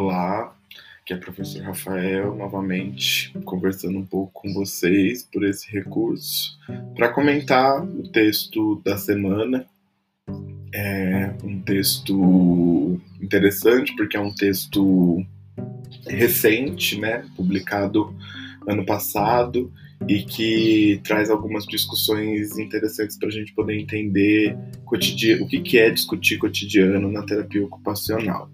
Olá, aqui é o professor Rafael, novamente conversando um pouco com vocês por esse recurso para comentar o texto da semana. É um texto interessante porque é um texto recente, né, publicado ano passado e que traz algumas discussões interessantes para a gente poder entender o que é discutir cotidiano na terapia ocupacional.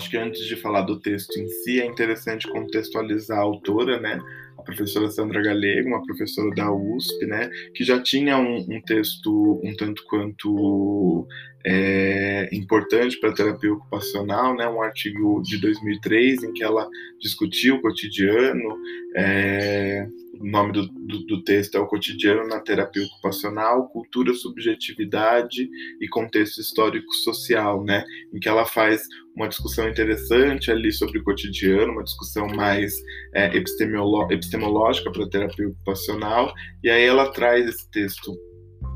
Acho que antes de falar do texto em si, é interessante contextualizar a autora, né? A professora Sandra Galego, uma professora da USP, né? Que já tinha um, um texto um tanto quanto é, importante para a terapia ocupacional, né? Um artigo de 2003 em que ela discutiu o cotidiano, é, o nome do, do, do, texto é O Cotidiano na Terapia Ocupacional, Cultura, Subjetividade e Contexto Histórico-Social, né? Em que ela faz uma discussão interessante ali sobre o cotidiano, uma discussão mais é, epistemológica para a terapia ocupacional, e aí ela traz esse texto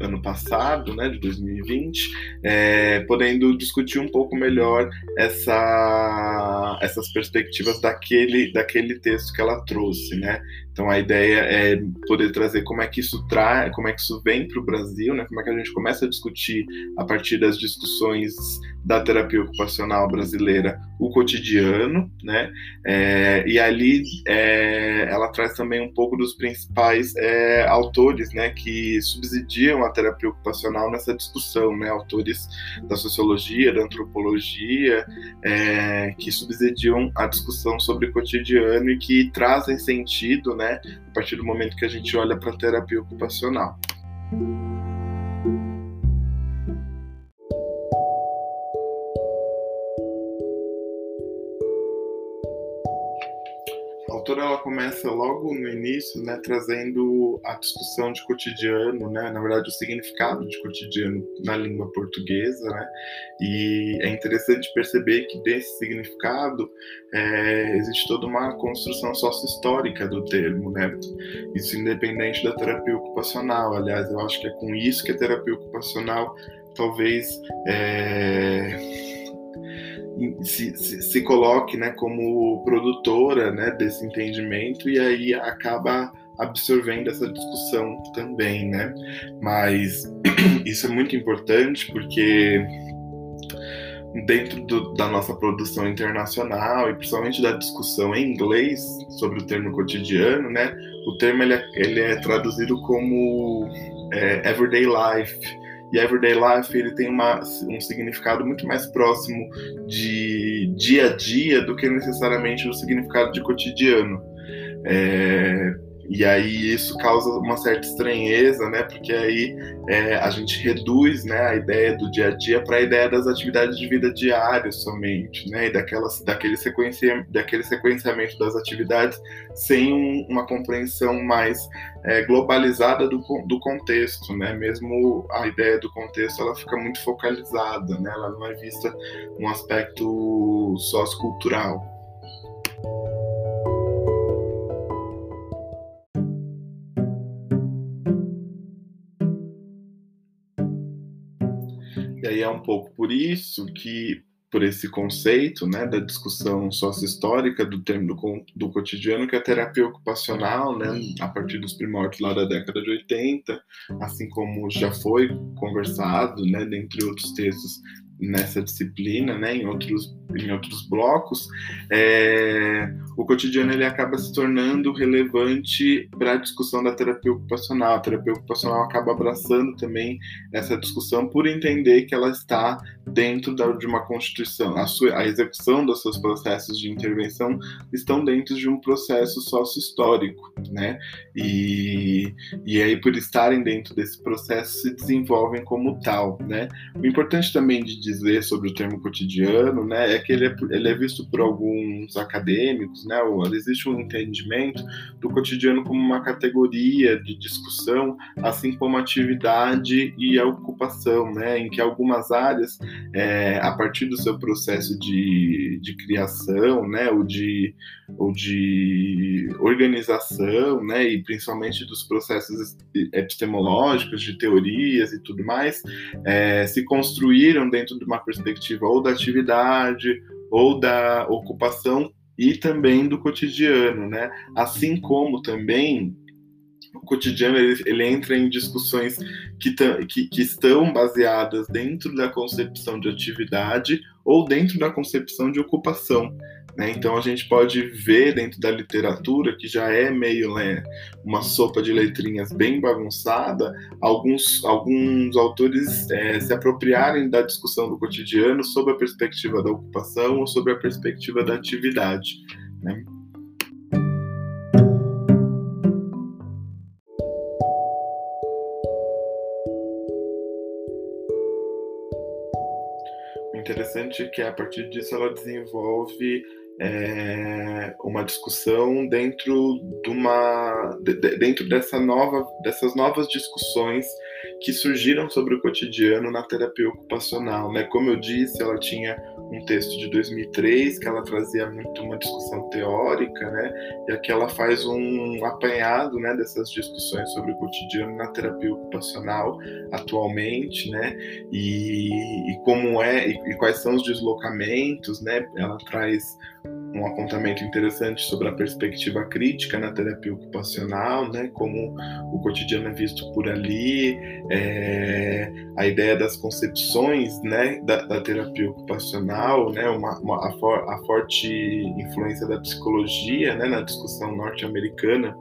ano passado, né, de 2020, é, podendo discutir um pouco melhor essa, essas perspectivas daquele, daquele texto que ela trouxe, né? Então a ideia é poder trazer como é que isso traz, como é que isso vem para o Brasil, né? Como é que a gente começa a discutir a partir das discussões da terapia ocupacional brasileira o cotidiano, né? É, e ali é, ela traz também um pouco dos principais é, autores, né, que subsidiam a terapia ocupacional nessa discussão, né? Autores da sociologia, da antropologia, é, que subsidiam a discussão sobre cotidiano e que trazem sentido, né? Né? A partir do momento que a gente olha para a terapia ocupacional. Autora ela começa logo no início, né, trazendo a discussão de cotidiano, né, na verdade o significado de cotidiano na língua portuguesa, né, e é interessante perceber que desse significado é, existe toda uma construção sócio-histórica do termo, né, isso independente da terapia ocupacional. Aliás, eu acho que é com isso que a terapia ocupacional talvez é, se, se, se, coloque né, como produtora né, desse entendimento e aí acaba absorvendo essa discussão também, né? Mas isso é muito importante porque dentro do, da nossa produção internacional e principalmente da discussão em inglês sobre o termo cotidiano, né? O termo ele é, ele é traduzido como é, everyday life e Everyday Life ele tem uma, um significado muito mais próximo de dia a dia do que necessariamente o significado de cotidiano. É, e aí isso causa uma certa estranheza, né? Porque aí é, a gente reduz né, a ideia do dia a dia para a ideia das atividades de vida diárias somente, né? E daquelas, daquele, sequencia, daquele sequenciamento das atividades sem um, uma compreensão mais é, globalizada do, do contexto, né? Mesmo a ideia do contexto ela fica muito focalizada, né? Ela não é vista um aspecto sociocultural. E é um pouco por isso que, por esse conceito né, da discussão sócio-histórica do termo do, do, cotidiano, que a terapia ocupacional, né, a partir dos primórdios lá da década de 80, assim como já foi conversado, né, dentre outros textos nessa disciplina, né, em outros em outros blocos, é, o cotidiano ele acaba se tornando relevante para a discussão da terapia ocupacional. A terapia ocupacional acaba abraçando também essa discussão por entender que ela está dentro da, de uma constituição, a, sua, a execução dos seus processos de intervenção estão dentro de um processo sócio-histórico, né? E, e aí por estarem dentro desse processo se desenvolvem como tal, né? O importante também de dizer sobre o termo cotidiano, né, é que ele é, ele é visto por alguns acadêmicos, né, existe um entendimento do cotidiano como uma categoria de discussão, assim como atividade e a ocupação, né, em que algumas áreas, é, a partir do seu processo de, de criação, né, ou de, ou de organização, né, e principalmente dos processos epistemológicos, de teorias e tudo mais, é, se construíram dentro de uma perspectiva ou da atividade ou da ocupação e também do cotidiano, né? Assim como também o cotidiano ele, ele entra em discussões que, que, que, estão baseadas dentro da concepção de atividade ou dentro da concepção de ocupação. Né? Então a gente pode ver dentro da literatura, que já é meio né, uma sopa de letrinhas bem bagunçada, alguns, alguns autores é, se apropriarem da discussão do cotidiano sob a perspectiva da ocupação ou sob a perspectiva da atividade. Né? interessante é que a partir disso ela desenvolve é, uma discussão dentro de uma de, dentro dessa nova dessas novas discussões que surgiram sobre o cotidiano na terapia ocupacional, né? Como eu disse, ela tinha um texto de 2003 que ela trazia muito uma discussão teórica, né? E aqui ela faz um apanhado, né, dessas discussões sobre o cotidiano na terapia ocupacional atualmente, né? E, e como é e, e quais são os deslocamentos, né? Ela traz um apontamento interessante sobre a perspectiva crítica na terapia ocupacional, né, como o cotidiano é visto por ali, é, a ideia das concepções, né, da, da terapia ocupacional, né, uma, uma a, for, a, forte influência da psicologia, né, na discussão norte-americana.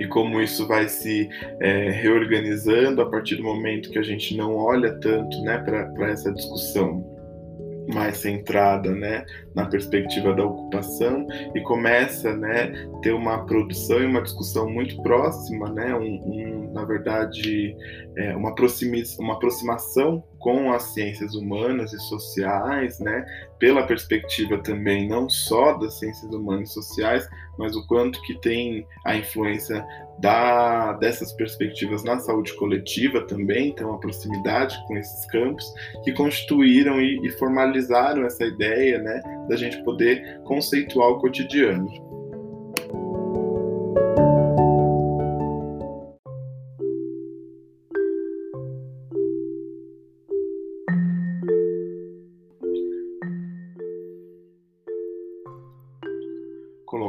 E como isso vai se é, reorganizando a partir do momento que a gente não olha tanto, né, para essa discussão mais centrada né, na perspectiva da ocupação e começa né ter uma produção e uma discussão muito próxima né um, um na verdade é, uma, uma aproximação com as ciências humanas e sociais né pela perspectiva também não só das ciências humanas e sociais mas o quanto que tem a influência da, dessas perspectivas na saúde coletiva também, então a proximidade com esses campos, que constituíram e, e formalizaram essa ideia né, da gente poder conceituar o cotidiano.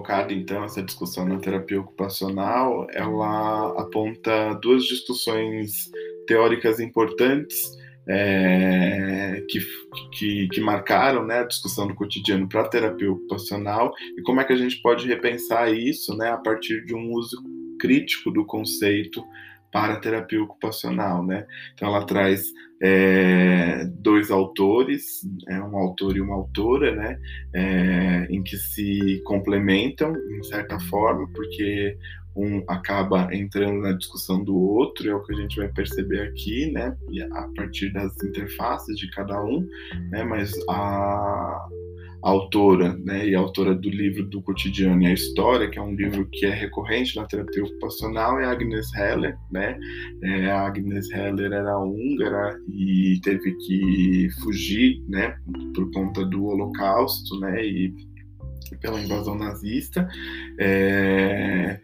colocada então essa discussão na terapia ocupacional, ela aponta duas discussões teóricas importantes é, que, que, que, marcaram né, a discussão do cotidiano para a terapia ocupacional e como é que a gente pode repensar isso né, a partir de um uso crítico do conceito para a terapia ocupacional, né? Então ela traz é, dois autores, é, um autor e uma autora, né? É, em que se complementam em certa forma, porque um acaba entrando na discussão do outro, é o que a gente vai perceber aqui, né? A partir das interfaces de cada um, né? Mas a autora, né, e autora do livro do cotidiano e a história, que é um livro que é recorrente na terapia ocupacional, é a Agnes Heller, né? É, a Agnes Heller era húngara e teve que fugir, né, por conta do Holocausto, né, e pela invasão nazista é,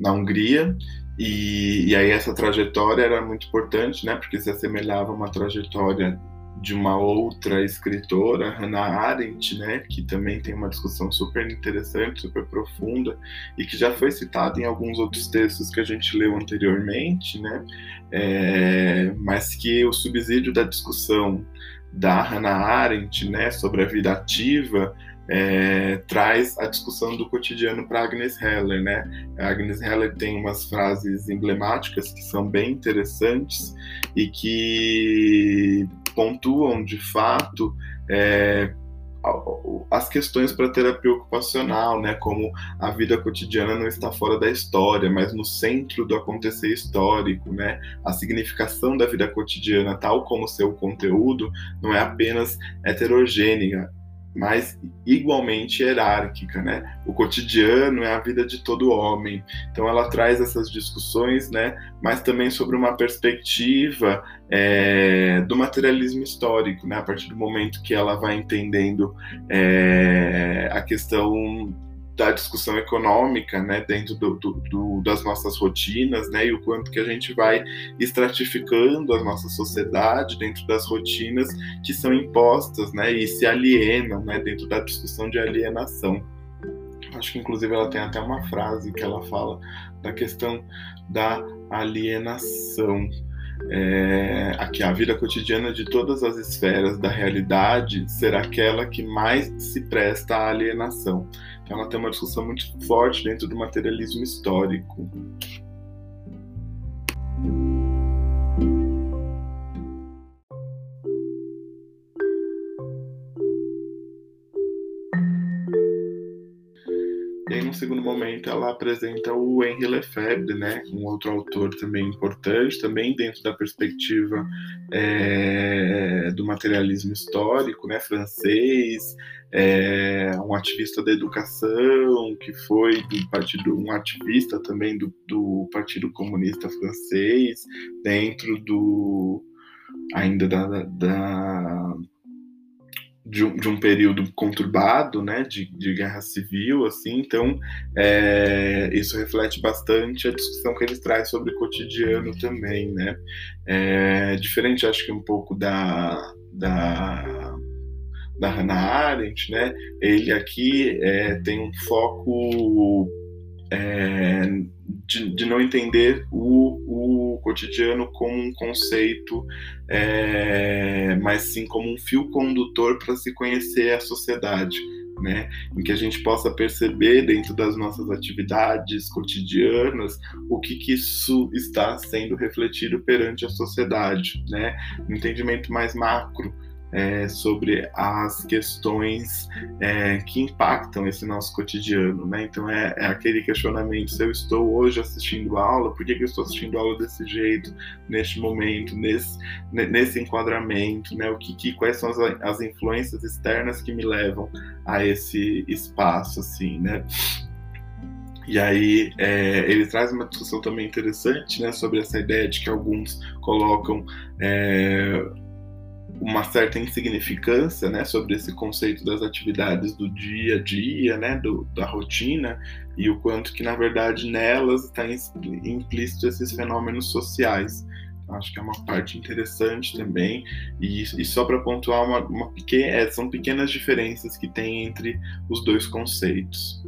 na Hungria. E, e aí essa trajetória era muito importante, né, porque se assemelhava a uma trajetória de uma outra escritora, Hannah Arendt, né, que também tem uma discussão super interessante, super profunda e que já foi citada em alguns outros textos que a gente leu anteriormente, né, é, mas que o subsídio da discussão da Hannah Arendt, né, sobre a vida ativa, é, traz a discussão do cotidiano para Agnes Heller, né? A Agnes Heller tem umas frases emblemáticas que são bem interessantes e que pontuam de fato é, as questões para terapia ocupacional, né, como a vida cotidiana não está fora da história, mas no centro do acontecer histórico, né, a significação da vida cotidiana, tal como seu conteúdo, não é apenas heterogênea, mas igualmente hierárquica, né? O cotidiano é a vida de todo homem. Então ela traz essas discussões, né? Mas também sobre uma perspectiva é, do materialismo histórico, né? A partir do momento que ela vai entendendo é, a questão da discussão econômica, né, dentro do, do, do, das nossas rotinas, né, e o quanto que a gente vai estratificando a nossa sociedade dentro das rotinas que são impostas, né, e se alienam, né, dentro da discussão de alienação. Acho que inclusive ela tem até uma frase que ela fala da questão da alienação. É, aqui a vida cotidiana de todas as esferas da realidade será aquela que mais se presta à alienação. Ela tem uma discussão muito forte dentro do materialismo histórico. E no segundo momento, ela apresenta o Henri Lefebvre, né? um outro autor também importante, também dentro da perspectiva é, do materialismo histórico, né? francês, é, um ativista da educação, que foi do partido, um ativista também do, do Partido Comunista Francês, dentro do ainda da, da de um, de um, período conturbado, né, de, de guerra civil, assim, então é, isso reflete bastante a discussão que eles trazem sobre o cotidiano também, né, é, diferente, acho que um pouco da, da da Hannah Arendt, né? Ele aqui é, tem um foco é, de, de, não entender o, o, cotidiano como um conceito, é, mas sim como um fio condutor para se conhecer a sociedade. Né, em que a gente possa perceber dentro das nossas atividades cotidianas o que, que isso está sendo refletido perante a sociedade, né, um entendimento mais macro é, sobre as questões é, que impactam esse nosso cotidiano, né? Então é, é, aquele questionamento: se eu estou hoje assistindo aula, por que, que eu estou assistindo aula desse jeito, neste momento, nesse, nesse enquadramento, né? O que, que quais são as, as influências externas que me levam a esse espaço, assim, né? E aí é, ele traz uma discussão também interessante né, sobre essa ideia de que alguns colocam é, uma certa insignificância né, sobre esse conceito das atividades do dia a dia, né, do, da rotina, e o quanto que, na verdade, nelas está implícito esses fenômenos sociais. Acho que é uma parte interessante também. E, e só para pontuar, uma, uma pequena, é, são pequenas diferenças que tem entre os dois conceitos.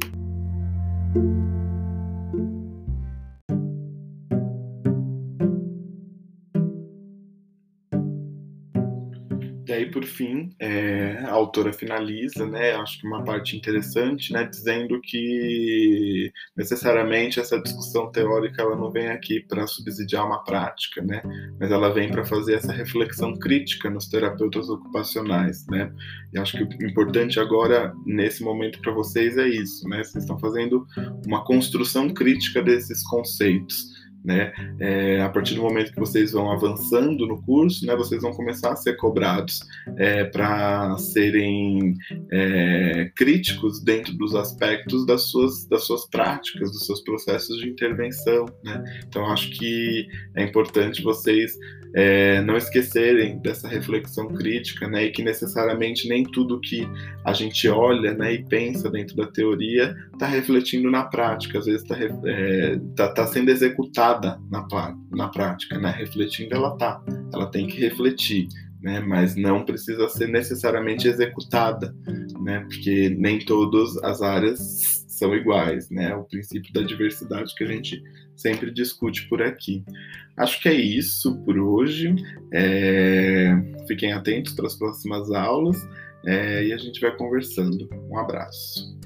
Por fim, é, a autora finaliza, né, acho que uma parte interessante, né, dizendo que necessariamente essa discussão teórica ela não vem aqui para subsidiar uma prática, né, mas ela vem para fazer essa reflexão crítica nos terapeutas ocupacionais, né. E acho que o importante agora nesse momento para vocês é isso, né, vocês estão fazendo uma construção crítica desses conceitos né? É, a partir do momento que vocês vão avançando no curso, né, vocês vão começar a ser cobrados é, para serem é, críticos dentro dos aspectos das suas, das suas práticas, dos seus processos de intervenção. Né? Então, acho que é importante vocês é, não esquecerem dessa reflexão crítica, né, e que necessariamente nem tudo que a gente olha, né, e pensa dentro da teoria está refletindo na prática, às vezes está é, tá, tá sendo executada na, na prática, né, refletindo ela tá, ela tem que refletir, né, mas não precisa ser necessariamente executada, né, porque nem todas as áreas são iguais, né? O princípio da diversidade que a gente sempre discute por aqui. Acho que é isso por hoje. É... Fiquem atentos para as próximas aulas é... e a gente vai conversando. Um abraço.